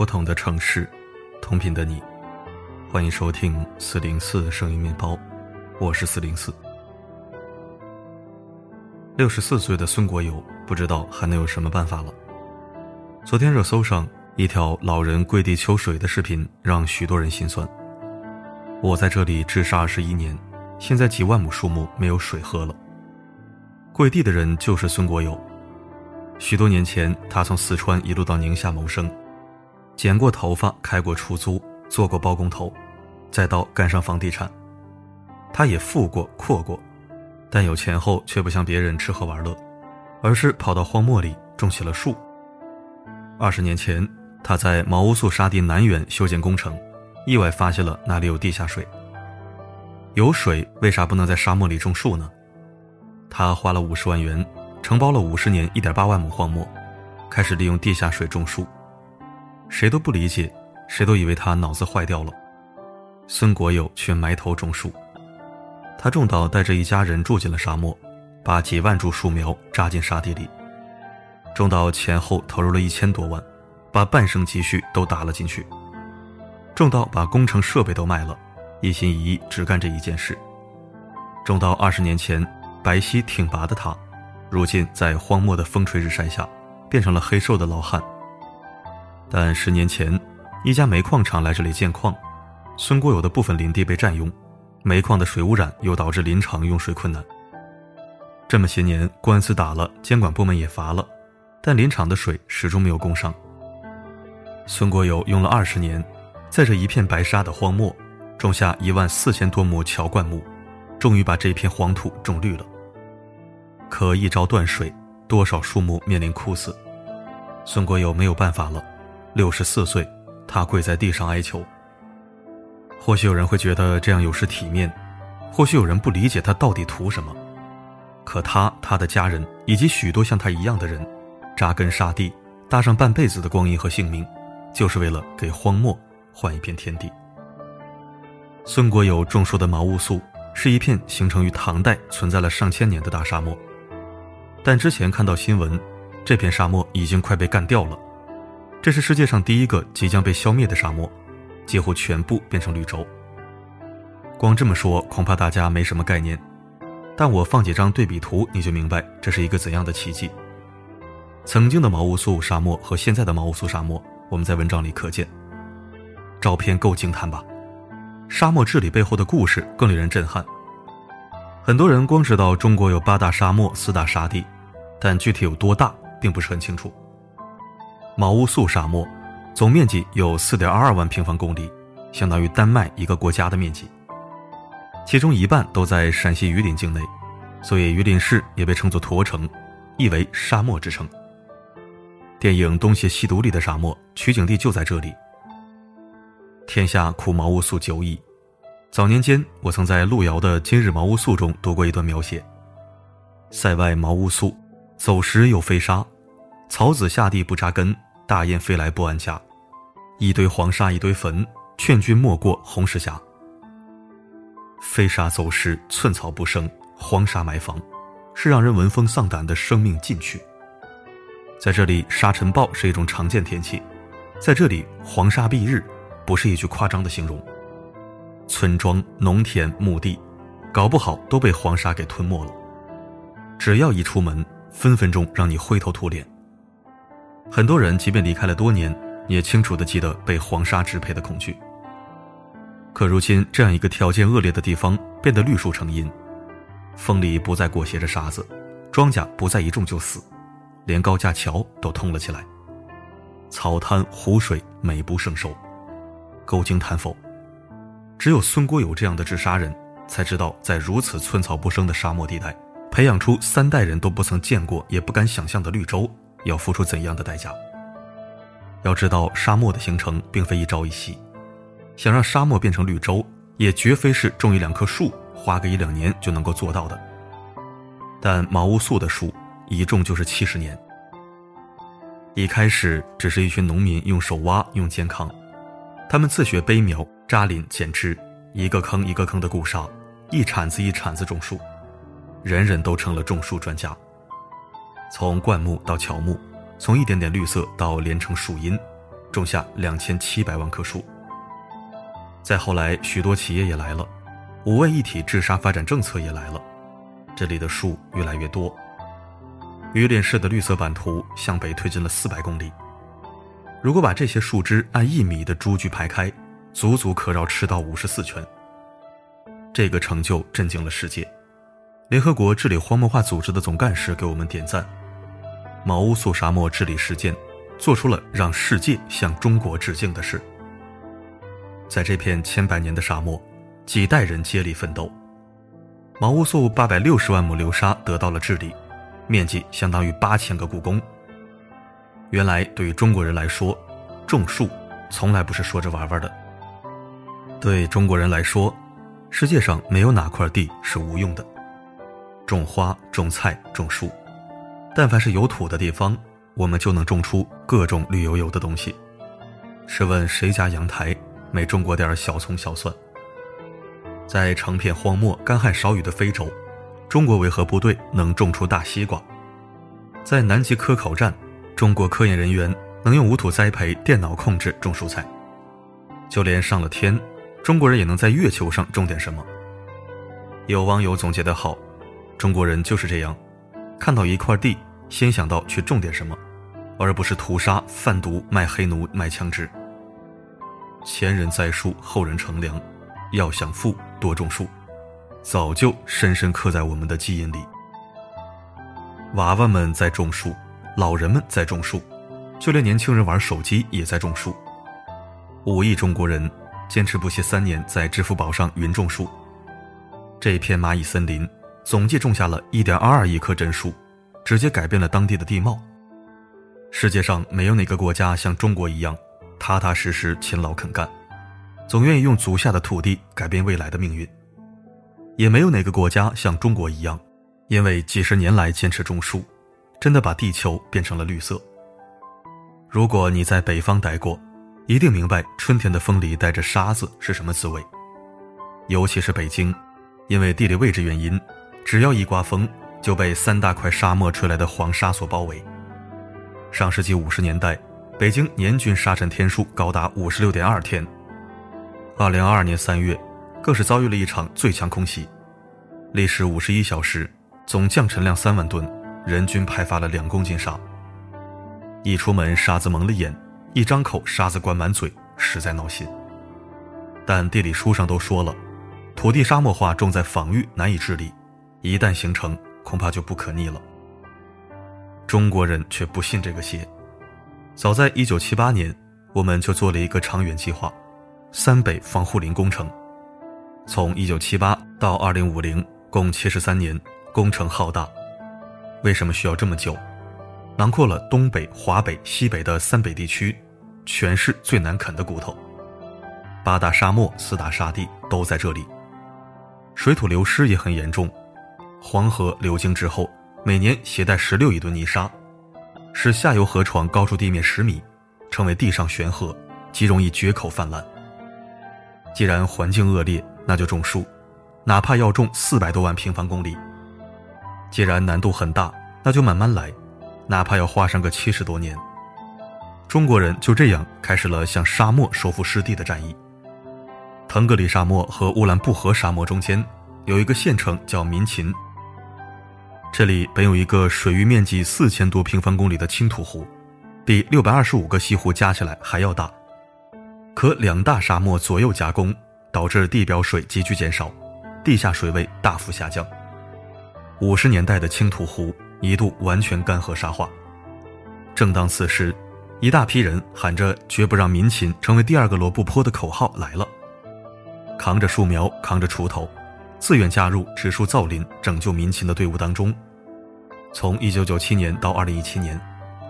不同的城市，同频的你，欢迎收听四零四声音面包，我是四零四。六十四岁的孙国友，不知道还能有什么办法了。昨天热搜上一条老人跪地求水的视频，让许多人心酸。我在这里治沙二十一年，现在几万亩树木没有水喝了。跪地的人就是孙国友。许多年前，他从四川一路到宁夏谋生，剪过头发，开过出租，做过包工头，再到干上房地产。他也富过阔过，但有钱后却不像别人吃喝玩乐，而是跑到荒漠里种起了树。二十年前，他在毛乌素沙地南缘修建工程，意外发现了那里有地下水。有水，为啥不能在沙漠里种树呢？他花了五十万元。承包了五十年一点八万亩荒漠，开始利用地下水种树。谁都不理解，谁都以为他脑子坏掉了。孙国友却埋头种树。他种到带着一家人住进了沙漠，把几万株树苗扎进沙地里。种到前后投入了一千多万，把半生积蓄都打了进去。种到把工程设备都卖了，一心一意只干这一件事。种到二十年前白皙挺拔的他。如今在荒漠的风吹日晒下，变成了黑瘦的老汉。但十年前，一家煤矿厂来这里建矿，孙国友的部分林地被占用，煤矿的水污染又导致林场用水困难。这么些年，官司打了，监管部门也罚了，但林场的水始终没有供上。孙国友用了二十年，在这一片白沙的荒漠，种下一万四千多亩乔灌木，终于把这片黄土种绿了。可一朝断水，多少树木面临枯死。孙国友没有办法了，六十四岁，他跪在地上哀求。或许有人会觉得这样有失体面，或许有人不理解他到底图什么。可他、他的家人以及许多像他一样的人，扎根沙地，搭上半辈子的光阴和性命，就是为了给荒漠换一片天地。孙国友种树的毛乌素，是一片形成于唐代、存在了上千年的大沙漠。但之前看到新闻，这片沙漠已经快被干掉了。这是世界上第一个即将被消灭的沙漠，几乎全部变成绿洲。光这么说，恐怕大家没什么概念。但我放几张对比图，你就明白这是一个怎样的奇迹。曾经的毛乌素沙漠和现在的毛乌素沙漠，我们在文章里可见。照片够惊叹吧？沙漠治理背后的故事更令人震撼。很多人光知道中国有八大沙漠、四大沙地，但具体有多大并不是很清楚。毛乌素沙漠总面积有四点二二万平方公里，相当于丹麦一个国家的面积。其中一半都在陕西榆林境内，所以榆林市也被称作驼城，意为沙漠之城。电影《东邪西毒》里的沙漠取景地就在这里。天下苦毛乌素久矣。早年间，我曾在路遥的《今日茅屋宿》中读过一段描写：塞外茅屋宿，走时又飞沙，草籽下地不扎根，大雁飞来不安家。一堆黄沙一堆坟，劝君莫过红石峡。飞沙走石，寸草不生，黄沙埋房，是让人闻风丧胆的生命禁区。在这里，沙尘暴是一种常见天气；在这里，黄沙蔽日，不是一句夸张的形容。村庄、农田、墓地，搞不好都被黄沙给吞没了。只要一出门，分分钟让你灰头土脸。很多人即便离开了多年，也清楚的记得被黄沙支配的恐惧。可如今，这样一个条件恶劣的地方变得绿树成荫，风里不再裹挟着沙子，庄稼不再一种就死，连高架桥都通了起来，草滩湖水美不胜收，够惊叹否？只有孙国友这样的治沙人，才知道在如此寸草不生的沙漠地带，培养出三代人都不曾见过也不敢想象的绿洲，要付出怎样的代价？要知道，沙漠的形成并非一朝一夕，想让沙漠变成绿洲，也绝非是种一两棵树，花个一两年就能够做到的。但毛乌素的树一种就是七十年，一开始只是一群农民用手挖，用肩扛，他们自学背苗。扎林剪枝，一个坑一个坑的固沙，一铲子一铲子种树，人人都成了种树专家。从灌木到乔木，从一点点绿色到连成树荫，种下两千七百万棵树。再后来，许多企业也来了，五位一体治沙发展政策也来了，这里的树越来越多。榆林市的绿色版图向北推进了四百公里。如果把这些树枝按一米的株距排开，足足可绕赤道五十四圈。这个成就震惊了世界。联合国治理荒漠化组织的总干事给我们点赞。毛乌素沙漠治理事件，做出了让世界向中国致敬的事。在这片千百年的沙漠，几代人接力奋斗，毛乌素八百六十万亩流沙得到了治理，面积相当于八千个故宫。原来，对于中国人来说，种树从来不是说着玩玩的。对中国人来说，世界上没有哪块地是无用的。种花、种菜、种树。但凡是有土的地方，我们就能种出各种绿油油的东西。试问谁家阳台没种过点小葱小蒜？在成片荒漠、干旱少雨的非洲，中国维和部队能种出大西瓜。在南极科考站，中国科研人员能用无土栽培、电脑控制种蔬菜。就连上了天，中国人也能在月球上种点什么。有网友总结得好：中国人就是这样。看到一块地，先想到去种点什么，而不是屠杀、贩毒、卖黑奴、卖枪支。前人栽树，后人乘凉，要想富，多种树，早就深深刻在我们的基因里。娃娃们在种树，老人们在种树，就连年轻人玩手机也在种树。五亿中国人坚持不懈三年，在支付宝上云种树，这片蚂蚁森林。总计种下了1.22亿棵真树，直接改变了当地的地貌。世界上没有哪个国家像中国一样，踏踏实实、勤劳肯干，总愿意用足下的土地改变未来的命运。也没有哪个国家像中国一样，因为几十年来坚持种树，真的把地球变成了绿色。如果你在北方待过，一定明白春天的风里带着沙子是什么滋味。尤其是北京，因为地理位置原因。只要一刮风，就被三大块沙漠吹来的黄沙所包围。上世纪五十年代，北京年均沙尘天数高达五十六点二天。二零二二年三月，更是遭遇了一场最强空袭，历时五十一小时，总降尘量三万吨，人均排发了两公斤沙。一出门沙子蒙了眼，一张口沙子灌满嘴，实在闹心。但地理书上都说了，土地沙漠化重在防御，难以治理。一旦形成，恐怕就不可逆了。中国人却不信这个邪。早在1978年，我们就做了一个长远计划——三北防护林工程。从1978到2050，共73年，工程浩大。为什么需要这么久？囊括了东北、华北、西北的三北地区，全是最难啃的骨头。八大沙漠、四大沙地都在这里，水土流失也很严重。黄河流经之后，每年携带十六亿吨泥沙，使下游河床高出地面十米，成为地上悬河，极容易决口泛滥。既然环境恶劣，那就种树，哪怕要种四百多万平方公里。既然难度很大，那就慢慢来，哪怕要花上个七十多年。中国人就这样开始了向沙漠收复失地的战役。腾格里沙漠和乌兰布和沙漠中间有一个县城叫民勤。这里本有一个水域面积四千多平方公里的青土湖，比六百二十五个西湖加起来还要大。可两大沙漠左右夹攻，导致地表水急剧减少，地下水位大幅下降。五十年代的青土湖一度完全干涸沙化。正当此时，一大批人喊着“绝不让民勤成为第二个罗布泊”的口号来了，扛着树苗，扛着锄头。自愿加入植树造林、拯救民勤的队伍当中。从1997年到2017年，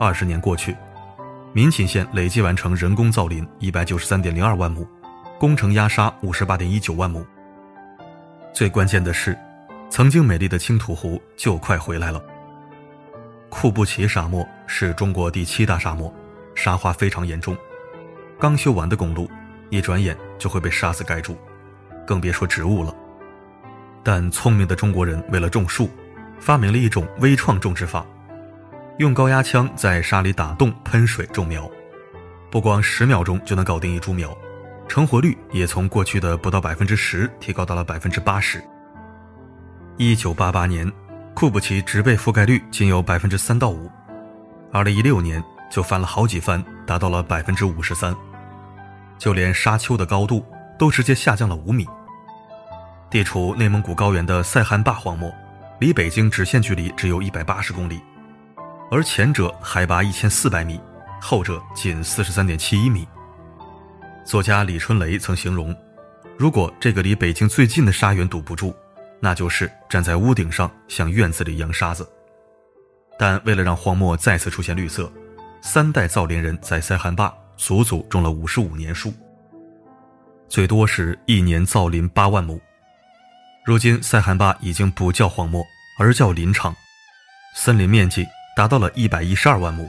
二十年过去，民勤县累计完成人工造林193.02万亩，工程压沙58.19万亩。最关键的是，曾经美丽的青土湖就快回来了。库布齐沙漠是中国第七大沙漠，沙化非常严重，刚修完的公路，一转眼就会被沙子盖住，更别说植物了。但聪明的中国人为了种树，发明了一种微创种植法，用高压枪在沙里打洞喷水种苗。不光十秒钟就能搞定一株苗，成活率也从过去的不到百分之十提高到了百分之八十。一九八八年，库布齐植被覆盖率仅有百分之三到五，二零一六年就翻了好几番，达到了百分之五十三，就连沙丘的高度都直接下降了五米。地处内蒙古高原的塞罕坝荒漠，离北京直线距离只有一百八十公里，而前者海拔一千四百米，后者仅四十三点七一米。作家李春雷曾形容，如果这个离北京最近的沙源堵不住，那就是站在屋顶上向院子里扬沙子。但为了让荒漠再次出现绿色，三代造林人在塞罕坝足足种了五十五年树，最多是一年造林八万亩。如今，塞罕坝已经不叫荒漠，而叫林场，森林面积达到了一百一十二万亩，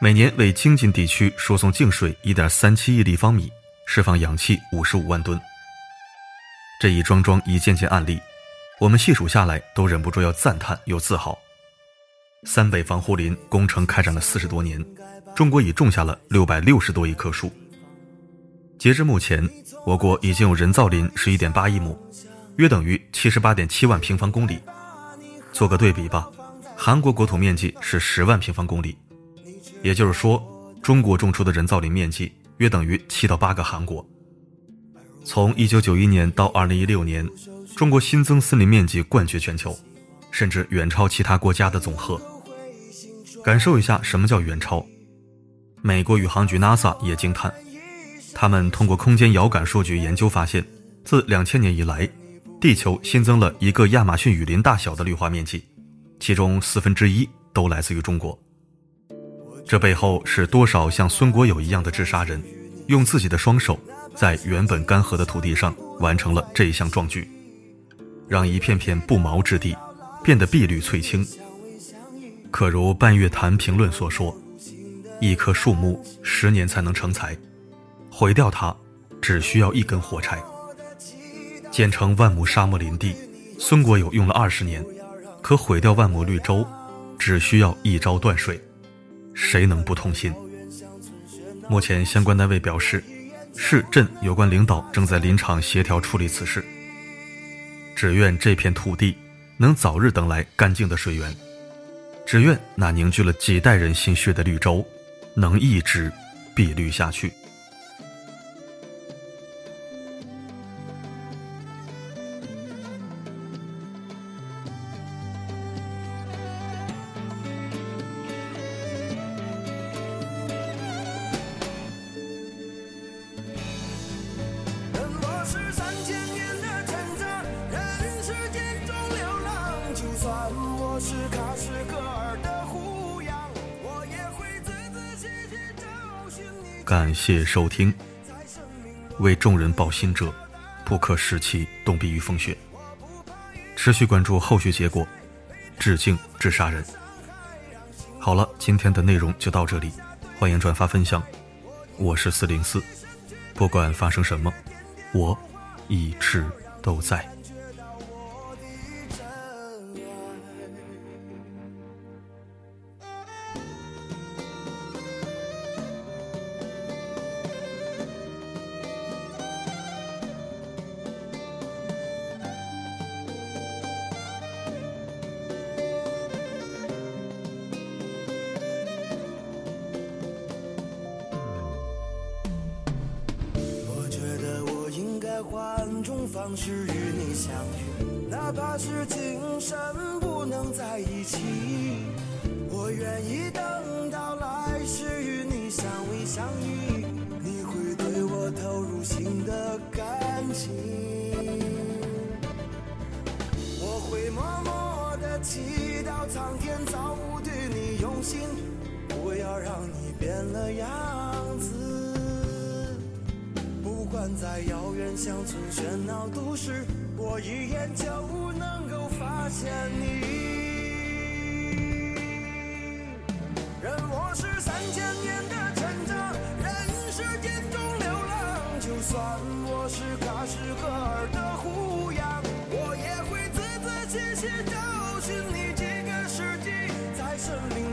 每年为京津地区输送净水一点三七亿立方米，释放氧气五十五万吨。这一桩桩、一件件案例，我们细数下来都忍不住要赞叹又自豪。三北防护林工程开展了四十多年，中国已种下了六百六十多亿棵树。截至目前，我国已经有人造林十一点八亿亩。约等于七十八点七万平方公里，做个对比吧，韩国国土面积是十万平方公里，也就是说，中国种出的人造林面积约等于七到八个韩国。从一九九一年到二零一六年，中国新增森林面积冠绝全球，甚至远超其他国家的总和。感受一下什么叫远超？美国宇航局 NASA 也惊叹，他们通过空间遥感数据研究发现，自两千年以来。地球新增了一个亚马逊雨林大小的绿化面积，其中四分之一都来自于中国。这背后是多少像孙国友一样的治沙人，用自己的双手在原本干涸的土地上完成了这一项壮举，让一片片不毛之地变得碧绿翠青。可如半月谈评论所说：“一棵树木十年才能成材，毁掉它只需要一根火柴。”建成万亩沙漠林地，孙国友用了二十年；可毁掉万亩绿洲，只需要一朝断水。谁能不痛心？目前相关单位表示，市镇有关领导正在林场协调处理此事。只愿这片土地能早日等来干净的水源，只愿那凝聚了几代人心血的绿洲，能一直碧绿下去。谢收听。为众人抱心者，不可使其冻毙于风雪。持续关注后续结果。致敬致杀人。好了，今天的内容就到这里，欢迎转发分享。我是四零四，不管发生什么，我一直都在。种方式与你相遇，哪怕是今生不能在一起，我愿意等到来世与你相偎相依，你会对我投入新的感情，我会默默的祈祷苍天造物对你用心，不要让你变了样。在遥远乡村喧闹都市，我一眼就能够发现你。任我是三千年的成长，任世间中流浪，就算我是喀什噶尔的胡杨，我也会仔仔细细找寻你几个世纪，在生命